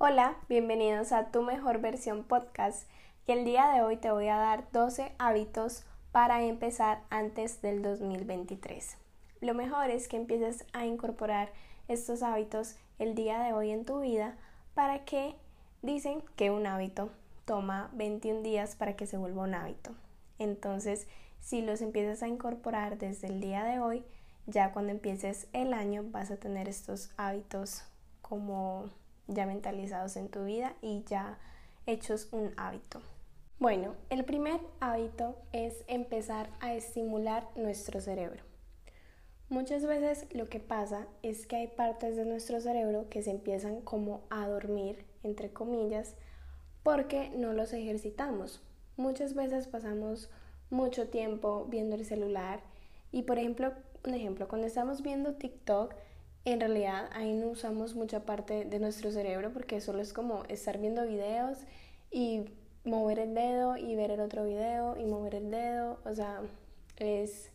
Hola, bienvenidos a Tu Mejor Versión Podcast y el día de hoy te voy a dar 12 hábitos para empezar antes del 2023. Lo mejor es que empieces a incorporar estos hábitos el día de hoy en tu vida para que dicen que un hábito toma 21 días para que se vuelva un hábito. Entonces, si los empiezas a incorporar desde el día de hoy, ya cuando empieces el año vas a tener estos hábitos como ya mentalizados en tu vida y ya hechos un hábito. Bueno, el primer hábito es empezar a estimular nuestro cerebro. Muchas veces lo que pasa es que hay partes de nuestro cerebro que se empiezan como a dormir, entre comillas, porque no los ejercitamos. Muchas veces pasamos mucho tiempo viendo el celular y por ejemplo, un ejemplo, cuando estamos viendo TikTok, en realidad ahí no usamos mucha parte de nuestro cerebro porque solo es como estar viendo videos y mover el dedo y ver el otro video y mover el dedo, o sea, es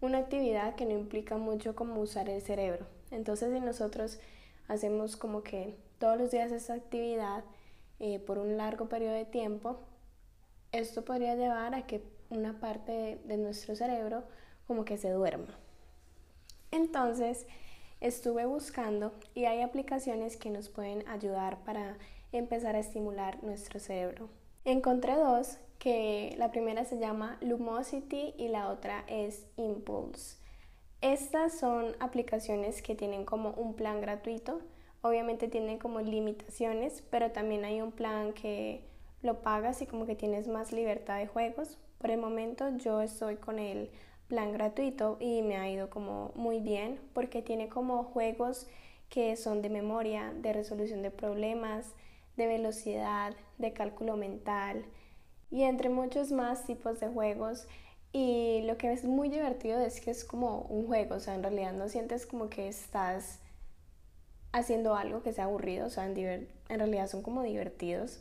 una actividad que no implica mucho como usar el cerebro. Entonces si nosotros hacemos como que todos los días esa actividad eh, por un largo periodo de tiempo, esto podría llevar a que una parte de nuestro cerebro como que se duerma. Entonces, estuve buscando y hay aplicaciones que nos pueden ayudar para empezar a estimular nuestro cerebro. Encontré dos, que la primera se llama Lumosity y la otra es Impulse. Estas son aplicaciones que tienen como un plan gratuito, obviamente tienen como limitaciones, pero también hay un plan que lo pagas y como que tienes más libertad de juegos. Por el momento yo estoy con el plan gratuito y me ha ido como muy bien porque tiene como juegos que son de memoria, de resolución de problemas, de velocidad, de cálculo mental y entre muchos más tipos de juegos. Y lo que es muy divertido es que es como un juego, o sea, en realidad no sientes como que estás haciendo algo que sea aburrido, o sea, en, en realidad son como divertidos.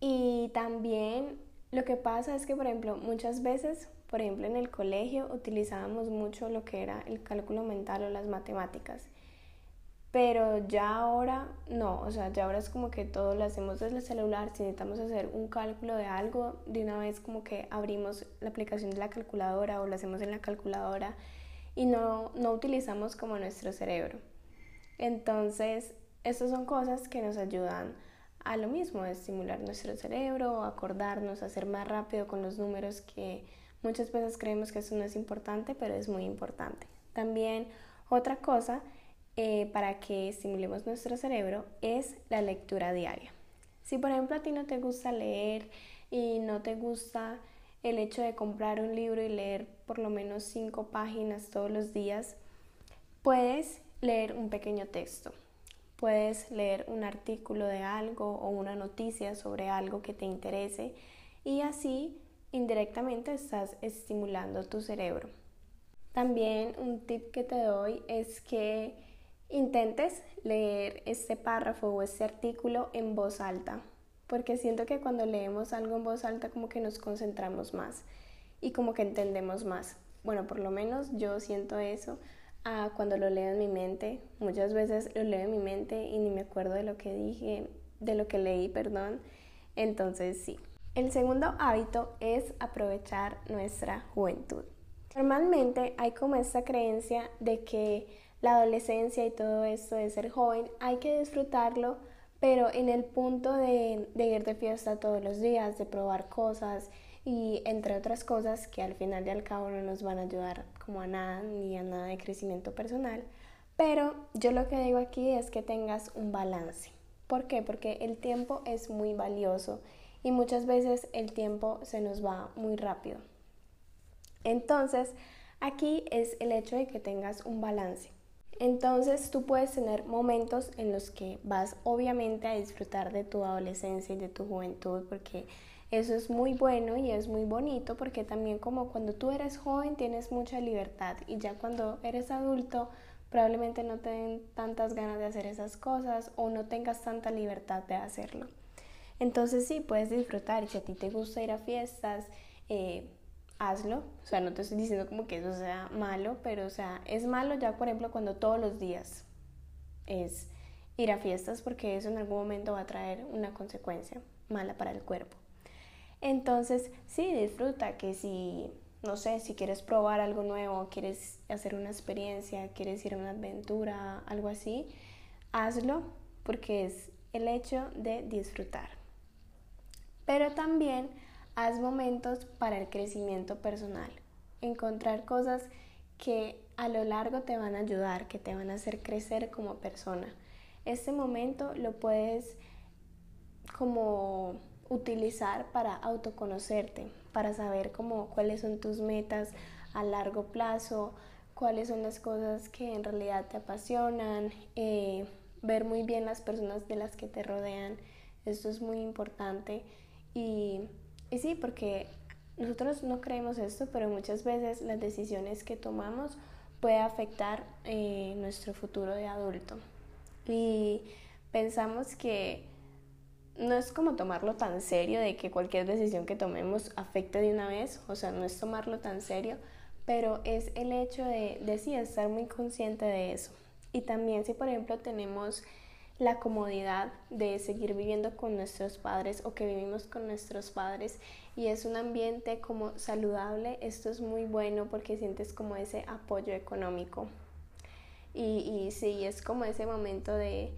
Y también lo que pasa es que, por ejemplo, muchas veces por ejemplo, en el colegio utilizábamos mucho lo que era el cálculo mental o las matemáticas. Pero ya ahora no, o sea, ya ahora es como que todo lo hacemos desde el celular. Si necesitamos hacer un cálculo de algo, de una vez como que abrimos la aplicación de la calculadora o lo hacemos en la calculadora y no, no utilizamos como nuestro cerebro. Entonces, estas son cosas que nos ayudan a lo mismo, a estimular nuestro cerebro, acordarnos, a hacer más rápido con los números que Muchas veces creemos que eso no es importante, pero es muy importante. También otra cosa eh, para que estimulemos nuestro cerebro es la lectura diaria. Si por ejemplo a ti no te gusta leer y no te gusta el hecho de comprar un libro y leer por lo menos cinco páginas todos los días, puedes leer un pequeño texto. Puedes leer un artículo de algo o una noticia sobre algo que te interese y así indirectamente estás estimulando tu cerebro. También un tip que te doy es que intentes leer este párrafo o este artículo en voz alta, porque siento que cuando leemos algo en voz alta como que nos concentramos más y como que entendemos más. Bueno, por lo menos yo siento eso ah, cuando lo leo en mi mente. Muchas veces lo leo en mi mente y ni me acuerdo de lo que dije, de lo que leí, perdón. Entonces sí, el segundo hábito es aprovechar nuestra juventud. Normalmente hay como esta creencia de que la adolescencia y todo esto de ser joven hay que disfrutarlo, pero en el punto de, ir de fiesta todos los días, de probar cosas y entre otras cosas que al final y al cabo no nos van a ayudar como a nada ni a nada de crecimiento personal. Pero yo lo que digo aquí es que tengas un balance. ¿Por qué? Porque el tiempo es muy valioso y muchas veces el tiempo se nos va muy rápido. Entonces, aquí es el hecho de que tengas un balance. Entonces tú puedes tener momentos en los que vas obviamente a disfrutar de tu adolescencia y de tu juventud porque eso es muy bueno y es muy bonito porque también como cuando tú eres joven tienes mucha libertad y ya cuando eres adulto probablemente no te den tantas ganas de hacer esas cosas o no tengas tanta libertad de hacerlo. Entonces sí, puedes disfrutar y si a ti te gusta ir a fiestas, eh, hazlo. O sea, no te estoy diciendo como que eso sea malo, pero o sea, es malo ya, por ejemplo, cuando todos los días es ir a fiestas porque eso en algún momento va a traer una consecuencia mala para el cuerpo. Entonces, sí, disfruta que si, no sé, si quieres probar algo nuevo, quieres hacer una experiencia, quieres ir a una aventura, algo así, hazlo porque es el hecho de disfrutar. Pero también haz momentos para el crecimiento personal, encontrar cosas que a lo largo te van a ayudar, que te van a hacer crecer como persona. Este momento lo puedes como utilizar para autoconocerte, para saber cómo, cuáles son tus metas a largo plazo, cuáles son las cosas que en realidad te apasionan, eh, ver muy bien las personas de las que te rodean. Esto es muy importante. Y, y sí, porque nosotros no creemos esto, pero muchas veces las decisiones que tomamos puede afectar eh, nuestro futuro de adulto. Y pensamos que no es como tomarlo tan serio de que cualquier decisión que tomemos afecte de una vez, o sea, no es tomarlo tan serio, pero es el hecho de, de sí, estar muy consciente de eso. Y también si, por ejemplo, tenemos la comodidad de seguir viviendo con nuestros padres o que vivimos con nuestros padres y es un ambiente como saludable, esto es muy bueno porque sientes como ese apoyo económico. Y, y sí, es como ese momento de,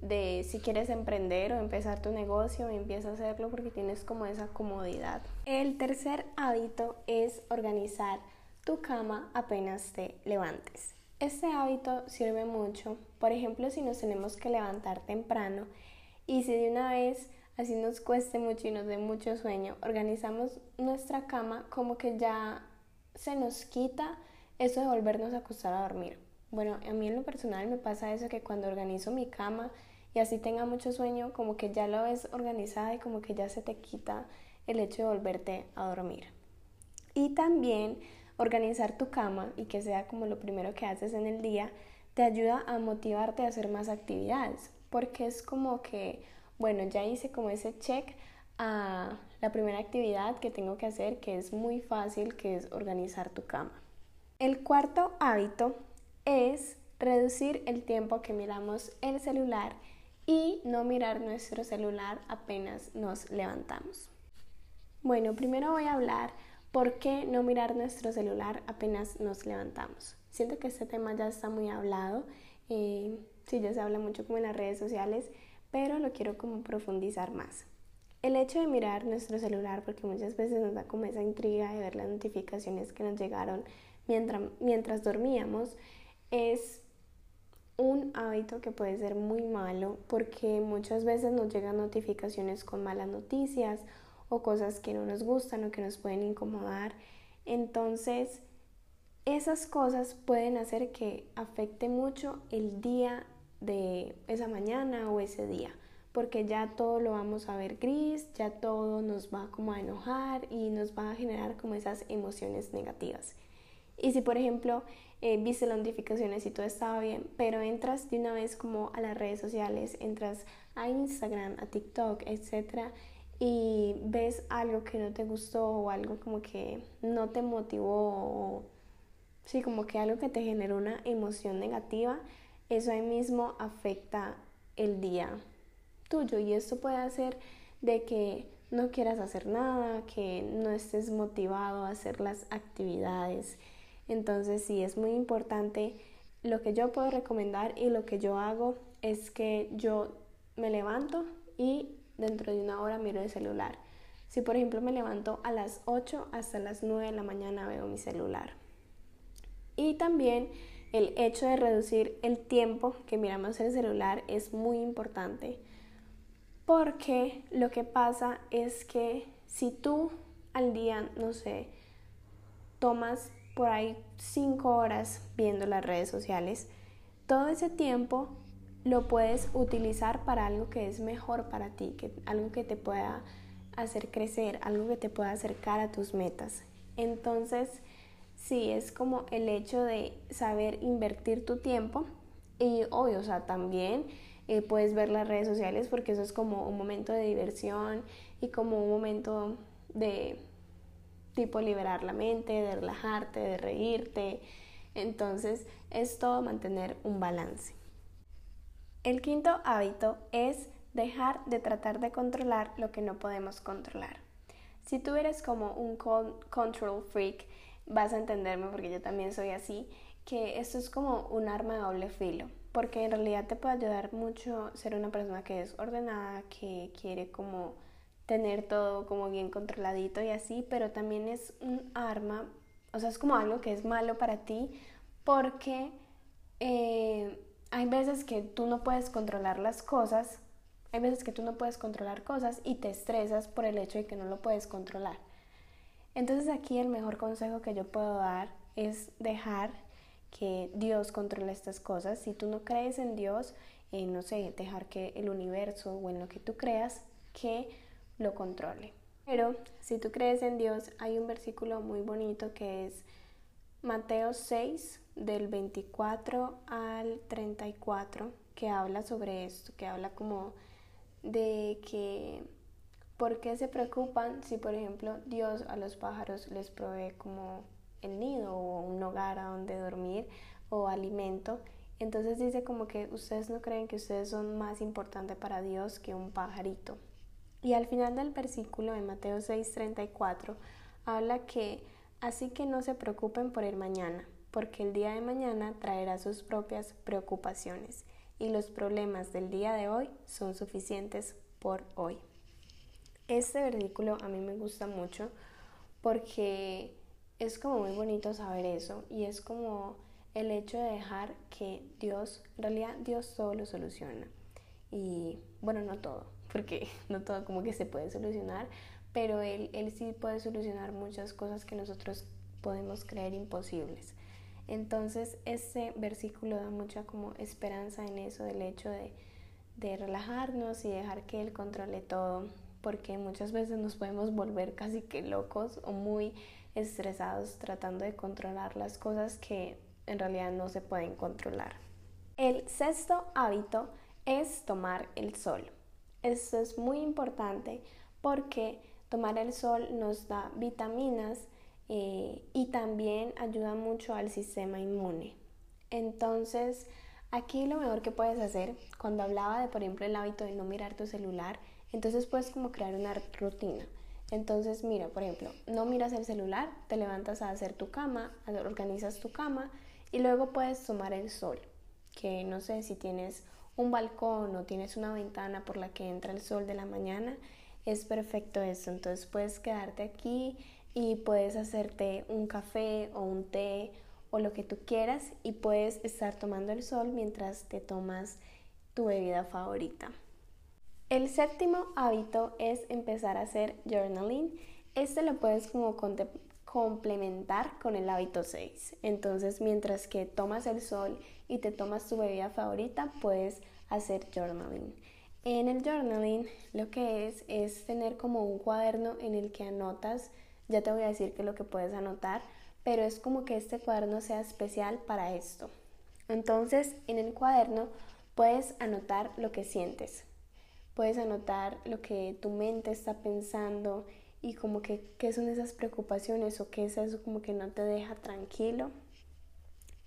de si quieres emprender o empezar tu negocio, empieza a hacerlo porque tienes como esa comodidad. El tercer hábito es organizar tu cama apenas te levantes. Este hábito sirve mucho, por ejemplo, si nos tenemos que levantar temprano y si de una vez así nos cueste mucho y nos dé mucho sueño, organizamos nuestra cama como que ya se nos quita eso de volvernos a acostar a dormir. Bueno, a mí en lo personal me pasa eso que cuando organizo mi cama y así tenga mucho sueño, como que ya lo ves organizada y como que ya se te quita el hecho de volverte a dormir. Y también organizar tu cama y que sea como lo primero que haces en el día, te ayuda a motivarte a hacer más actividades, porque es como que, bueno, ya hice como ese check a la primera actividad que tengo que hacer, que es muy fácil, que es organizar tu cama. El cuarto hábito es reducir el tiempo que miramos el celular y no mirar nuestro celular apenas nos levantamos. Bueno, primero voy a hablar por qué no mirar nuestro celular apenas nos levantamos. Siento que este tema ya está muy hablado, eh, sí, ya se habla mucho como en las redes sociales, pero lo quiero como profundizar más. El hecho de mirar nuestro celular, porque muchas veces nos da como esa intriga de ver las notificaciones que nos llegaron mientras, mientras dormíamos, es un hábito que puede ser muy malo porque muchas veces nos llegan notificaciones con malas noticias o cosas que no nos gustan o que nos pueden incomodar. Entonces, esas cosas pueden hacer que afecte mucho el día de esa mañana o ese día, porque ya todo lo vamos a ver gris, ya todo nos va como a enojar y nos va a generar como esas emociones negativas. Y si por ejemplo eh, viste las notificaciones y todo estaba bien, pero entras de una vez como a las redes sociales, entras a Instagram, a TikTok, etc. y ves algo que no te gustó o algo como que no te motivó o sí, como que algo que te generó una emoción negativa, eso ahí mismo afecta el día tuyo y esto puede hacer de que no quieras hacer nada, que no estés motivado a hacer las actividades entonces sí, es muy importante. Lo que yo puedo recomendar y lo que yo hago es que yo me levanto y dentro de una hora miro el celular. Si por ejemplo me levanto a las 8 hasta las 9 de la mañana veo mi celular. Y también el hecho de reducir el tiempo que miramos el celular es muy importante porque lo que pasa es que si tú al día, no sé, tomas por ahí cinco horas viendo las redes sociales, todo ese tiempo lo puedes utilizar para algo que es mejor para ti, que, algo que te pueda hacer crecer, algo que te pueda acercar a tus metas. Entonces, sí, es como el hecho de saber invertir tu tiempo y obvio, o sea, también eh, puedes ver las redes sociales porque eso es como un momento de diversión y como un momento de tipo liberar la mente, de relajarte, de reírte. Entonces es todo mantener un balance. El quinto hábito es dejar de tratar de controlar lo que no podemos controlar. Si tú eres como un control freak, vas a entenderme porque yo también soy así, que esto es como un arma de doble filo, porque en realidad te puede ayudar mucho ser una persona que es ordenada, que quiere como tener todo como bien controladito y así, pero también es un arma, o sea, es como algo que es malo para ti porque eh, hay veces que tú no puedes controlar las cosas, hay veces que tú no puedes controlar cosas y te estresas por el hecho de que no lo puedes controlar. Entonces aquí el mejor consejo que yo puedo dar es dejar que Dios controle estas cosas. Si tú no crees en Dios, eh, no sé, dejar que el universo o en lo que tú creas que lo controle. Pero si tú crees en Dios, hay un versículo muy bonito que es Mateo 6, del 24 al 34, que habla sobre esto, que habla como de que ¿por qué se preocupan si, por ejemplo, Dios a los pájaros les provee como el nido o un hogar a donde dormir o alimento. Entonces dice como que ustedes no creen que ustedes son más importantes para Dios que un pajarito. Y al final del versículo de Mateo 6:34 habla que así que no se preocupen por el mañana, porque el día de mañana traerá sus propias preocupaciones y los problemas del día de hoy son suficientes por hoy. Este versículo a mí me gusta mucho porque es como muy bonito saber eso y es como el hecho de dejar que Dios, en realidad Dios todo lo soluciona. Y bueno, no todo, porque no todo como que se puede solucionar, pero Él, él sí puede solucionar muchas cosas que nosotros podemos creer imposibles. Entonces, ese versículo da mucha como esperanza en eso, del hecho de, de relajarnos y dejar que Él controle todo, porque muchas veces nos podemos volver casi que locos o muy estresados tratando de controlar las cosas que en realidad no se pueden controlar. El sexto hábito es tomar el sol. Esto es muy importante porque tomar el sol nos da vitaminas eh, y también ayuda mucho al sistema inmune. Entonces, aquí lo mejor que puedes hacer, cuando hablaba de, por ejemplo, el hábito de no mirar tu celular, entonces puedes como crear una rutina. Entonces, mira, por ejemplo, no miras el celular, te levantas a hacer tu cama, organizas tu cama y luego puedes tomar el sol, que no sé si tienes un balcón o tienes una ventana por la que entra el sol de la mañana, es perfecto eso. Entonces puedes quedarte aquí y puedes hacerte un café o un té o lo que tú quieras y puedes estar tomando el sol mientras te tomas tu bebida favorita. El séptimo hábito es empezar a hacer journaling. Este lo puedes como complementar con el hábito 6. Entonces, mientras que tomas el sol y te tomas tu bebida favorita, puedes hacer journaling. En el journaling lo que es es tener como un cuaderno en el que anotas, ya te voy a decir qué es lo que puedes anotar, pero es como que este cuaderno sea especial para esto. Entonces, en el cuaderno puedes anotar lo que sientes, puedes anotar lo que tu mente está pensando y como que qué son esas preocupaciones o qué es eso como que no te deja tranquilo.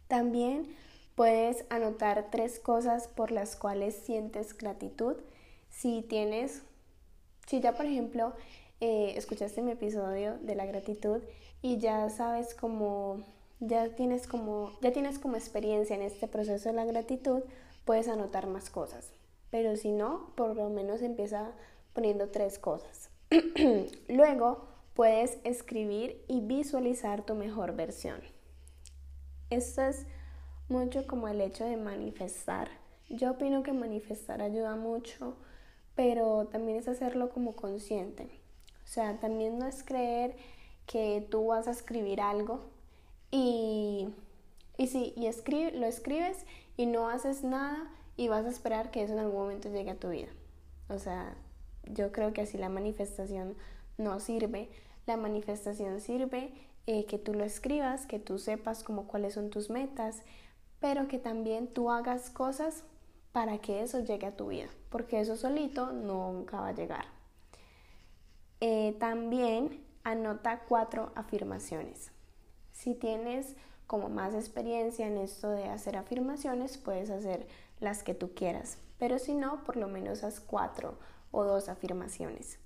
También puedes anotar tres cosas por las cuales sientes gratitud. Si tienes, si ya por ejemplo eh, escuchaste mi episodio de la gratitud y ya sabes cómo, ya tienes como, ya tienes como experiencia en este proceso de la gratitud, puedes anotar más cosas. Pero si no, por lo menos empieza poniendo tres cosas. Luego puedes escribir y visualizar tu mejor versión. Esto es mucho como el hecho de manifestar. Yo opino que manifestar ayuda mucho, pero también es hacerlo como consciente. O sea, también no es creer que tú vas a escribir algo y, y sí, y lo escribes y no haces nada y vas a esperar que eso en algún momento llegue a tu vida. O sea, yo creo que así la manifestación no sirve. La manifestación sirve eh, que tú lo escribas, que tú sepas como cuáles son tus metas, pero que también tú hagas cosas para que eso llegue a tu vida, porque eso solito nunca va a llegar. Eh, también anota cuatro afirmaciones. Si tienes como más experiencia en esto de hacer afirmaciones, puedes hacer las que tú quieras. Pero si no, por lo menos haz cuatro o dos afirmaciones.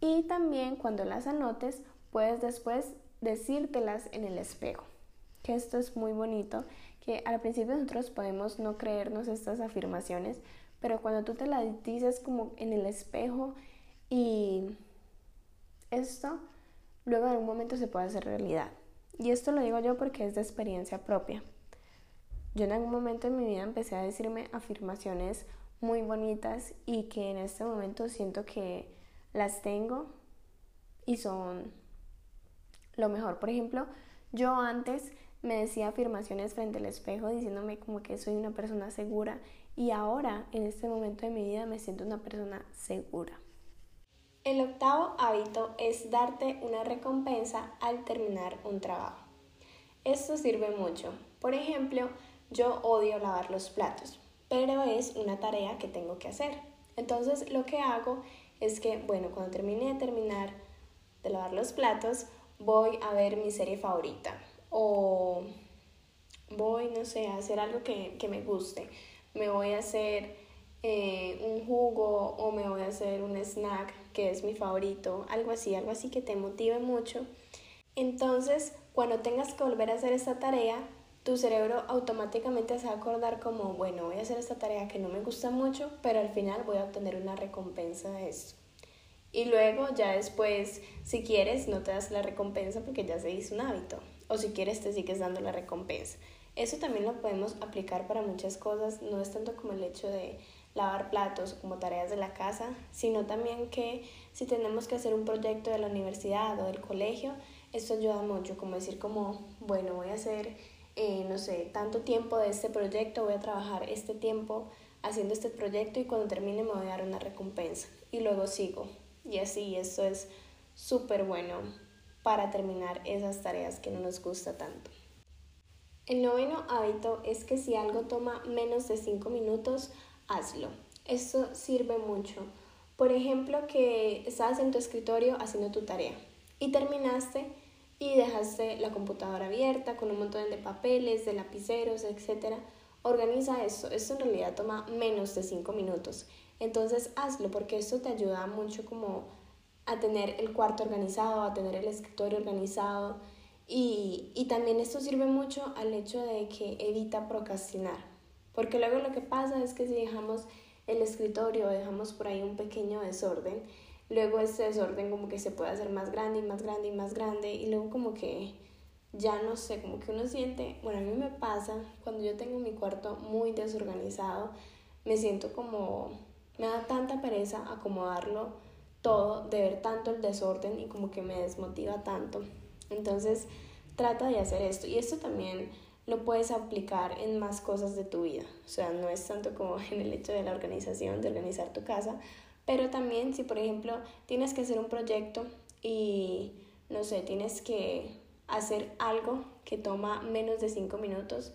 Y también cuando las anotes, puedes después decírtelas en el espejo. Que esto es muy bonito, que al principio nosotros podemos no creernos estas afirmaciones, pero cuando tú te las dices como en el espejo y esto luego en un momento se puede hacer realidad. Y esto lo digo yo porque es de experiencia propia. Yo en algún momento en mi vida empecé a decirme afirmaciones muy bonitas y que en este momento siento que las tengo y son lo mejor. Por ejemplo, yo antes me decía afirmaciones frente al espejo diciéndome como que soy una persona segura y ahora en este momento de mi vida me siento una persona segura. El octavo hábito es darte una recompensa al terminar un trabajo. Esto sirve mucho. Por ejemplo, yo odio lavar los platos, pero es una tarea que tengo que hacer. Entonces lo que hago es que, bueno, cuando termine de terminar de lavar los platos, voy a ver mi serie favorita o voy, no sé, a hacer algo que, que me guste. Me voy a hacer eh, un jugo o me voy a hacer un snack que es mi favorito, algo así, algo así que te motive mucho. Entonces, cuando tengas que volver a hacer esta tarea, tu cerebro automáticamente se va a acordar como, bueno, voy a hacer esta tarea que no me gusta mucho, pero al final voy a obtener una recompensa de esto. Y luego ya después, si quieres, no te das la recompensa porque ya se hizo un hábito. O si quieres, te sigues dando la recompensa. Eso también lo podemos aplicar para muchas cosas. No es tanto como el hecho de lavar platos como tareas de la casa, sino también que si tenemos que hacer un proyecto de la universidad o del colegio, esto ayuda mucho, como decir como, bueno, voy a hacer, eh, no sé, tanto tiempo de este proyecto, voy a trabajar este tiempo haciendo este proyecto y cuando termine me voy a dar una recompensa y luego sigo. Y así, esto es súper bueno para terminar esas tareas que no nos gusta tanto. El noveno hábito es que si algo toma menos de 5 minutos, hazlo. Esto sirve mucho. Por ejemplo, que estás en tu escritorio haciendo tu tarea y terminaste y dejaste la computadora abierta con un montón de papeles, de lapiceros, etc. Organiza esto. Esto en realidad toma menos de 5 minutos. Entonces hazlo porque esto te ayuda mucho como a tener el cuarto organizado, a tener el escritorio organizado y, y también esto sirve mucho al hecho de que evita procrastinar. Porque luego lo que pasa es que si dejamos el escritorio o dejamos por ahí un pequeño desorden, luego este desorden como que se puede hacer más grande y más grande y más grande y luego como que ya no sé, como que uno siente, bueno, a mí me pasa cuando yo tengo mi cuarto muy desorganizado, me siento como, me da tanta pereza acomodarlo todo, de ver tanto el desorden y como que me desmotiva tanto. Entonces, trata de hacer esto. Y esto también lo puedes aplicar en más cosas de tu vida. O sea, no es tanto como en el hecho de la organización, de organizar tu casa, pero también si, por ejemplo, tienes que hacer un proyecto y, no sé, tienes que hacer algo que toma menos de cinco minutos,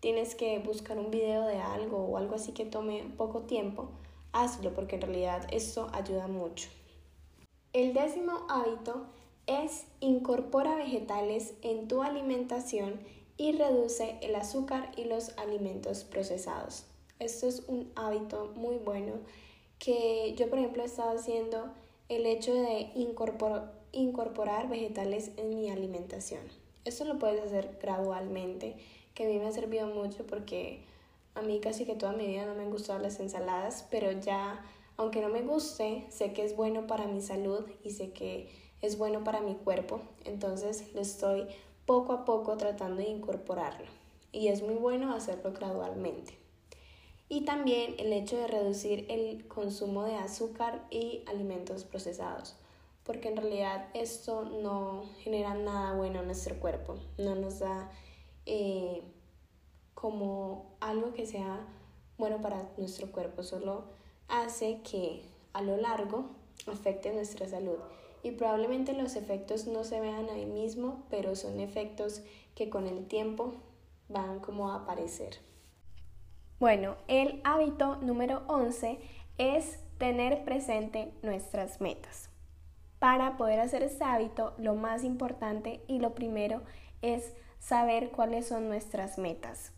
tienes que buscar un video de algo o algo así que tome poco tiempo, hazlo porque en realidad eso ayuda mucho. El décimo hábito es incorpora vegetales en tu alimentación y reduce el azúcar y los alimentos procesados. Esto es un hábito muy bueno que yo, por ejemplo, he estado haciendo el hecho de incorporar vegetales en mi alimentación. Esto lo puedes hacer gradualmente, que a mí me ha servido mucho porque a mí casi que toda mi vida no me han gustado las ensaladas, pero ya, aunque no me guste, sé que es bueno para mi salud y sé que es bueno para mi cuerpo, entonces lo estoy poco a poco tratando de incorporarlo y es muy bueno hacerlo gradualmente. Y también el hecho de reducir el consumo de azúcar y alimentos procesados, porque en realidad esto no genera nada bueno en nuestro cuerpo, no nos da eh, como algo que sea bueno para nuestro cuerpo, solo hace que a lo largo afecte nuestra salud y probablemente los efectos no se vean ahí mismo, pero son efectos que con el tiempo van como a aparecer. Bueno, el hábito número 11 es tener presente nuestras metas. Para poder hacer este hábito, lo más importante y lo primero es saber cuáles son nuestras metas,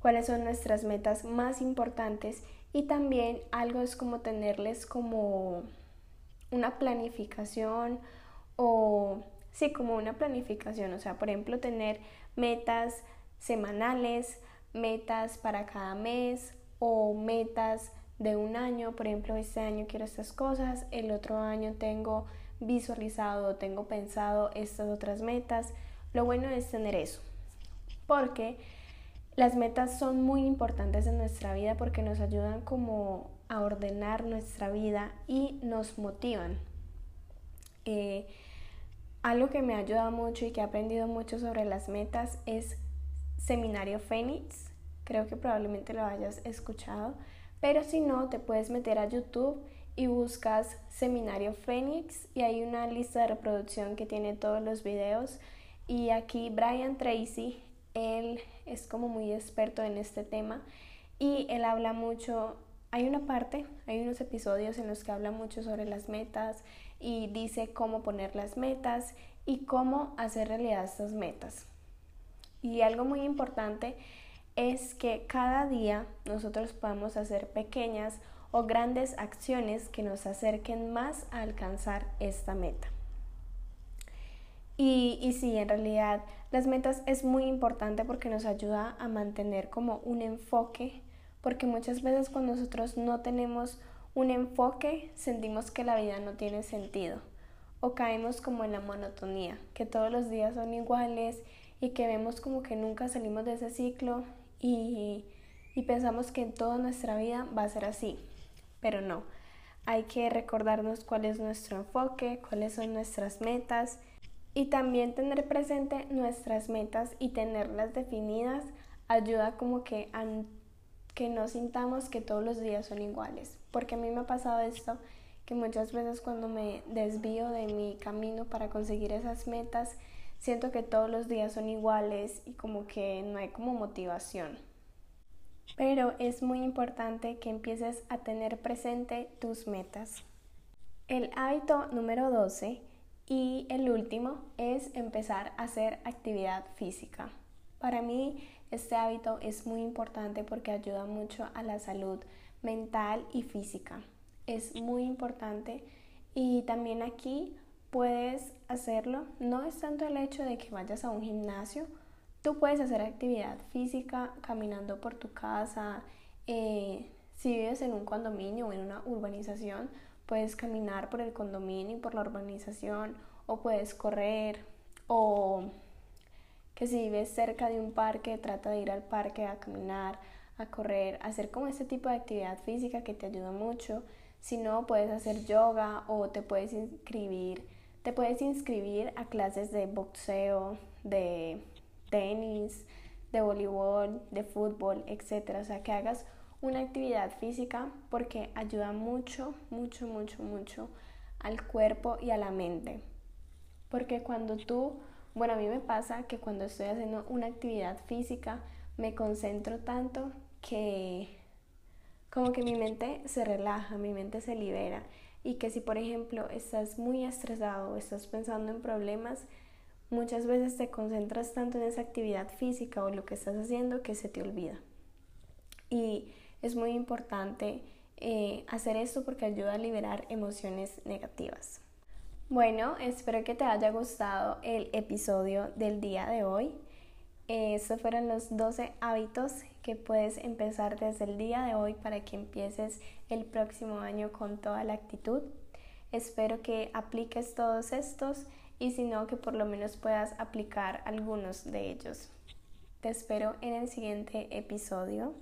cuáles son nuestras metas más importantes y también algo es como tenerles como una planificación o sí, como una planificación, o sea, por ejemplo, tener metas semanales, metas para cada mes o metas de un año, por ejemplo, este año quiero estas cosas, el otro año tengo visualizado, tengo pensado estas otras metas. Lo bueno es tener eso, porque las metas son muy importantes en nuestra vida porque nos ayudan como a ordenar nuestra vida y nos motivan. Eh, algo que me ha ayudado mucho y que he aprendido mucho sobre las metas es Seminario Fénix. Creo que probablemente lo hayas escuchado. Pero si no, te puedes meter a YouTube y buscas Seminario Fénix y hay una lista de reproducción que tiene todos los videos. Y aquí Brian Tracy, él es como muy experto en este tema y él habla mucho, hay una parte, hay unos episodios en los que habla mucho sobre las metas y dice cómo poner las metas y cómo hacer realidad estas metas. Y algo muy importante es que cada día nosotros podamos hacer pequeñas o grandes acciones que nos acerquen más a alcanzar esta meta. Y, y sí, en realidad las metas es muy importante porque nos ayuda a mantener como un enfoque, porque muchas veces cuando nosotros no tenemos un enfoque sentimos que la vida no tiene sentido o caemos como en la monotonía, que todos los días son iguales y que vemos como que nunca salimos de ese ciclo y, pensamos que toda nuestra vida va a ser así, pero no. Hay que recordarnos cuál es nuestro enfoque, cuáles son nuestras metas y también tener presente nuestras metas y tenerlas definidas ayuda como que que no sintamos que todos los días son iguales. Porque a mí me ha pasado esto, que muchas veces cuando me desvío de mi camino para conseguir esas metas, siento que todos los días son iguales y como que no hay como motivación. Pero es muy importante que empieces a tener presente tus metas. El hábito número 12 y el último es empezar a hacer actividad física. Para mí este hábito es muy importante porque ayuda mucho a la salud mental y física. Es muy importante y también aquí puedes hacerlo. No es tanto el hecho de que vayas a un gimnasio, tú puedes hacer actividad física caminando por tu casa. Eh, si vives en un condominio o en una urbanización, puedes caminar por el condominio y por la urbanización o puedes correr o que si vives cerca de un parque, trata de ir al parque a caminar, a correr, hacer como este tipo de actividad física que te ayuda mucho. Si no, puedes hacer yoga o te puedes inscribir te puedes inscribir a clases de boxeo, de tenis, de voleibol, de fútbol, etc. O sea, que hagas una actividad física porque ayuda mucho, mucho, mucho, mucho al cuerpo y a la mente. Porque cuando tú, bueno, a mí me pasa que cuando estoy haciendo una actividad física me concentro tanto que como que mi mente se relaja, mi mente se libera y que si por ejemplo estás muy estresado o estás pensando en problemas, muchas veces te concentras tanto en esa actividad física o lo que estás haciendo que se te olvida. Y es muy importante eh, hacer esto porque ayuda a liberar emociones negativas. Bueno, espero que te haya gustado el episodio del día de hoy. estos fueron los 12 hábitos que puedes empezar desde el día de hoy para que empieces el próximo año con toda la actitud. Espero que apliques todos estos y si no, que por lo menos puedas aplicar algunos de ellos. Te espero en el siguiente episodio.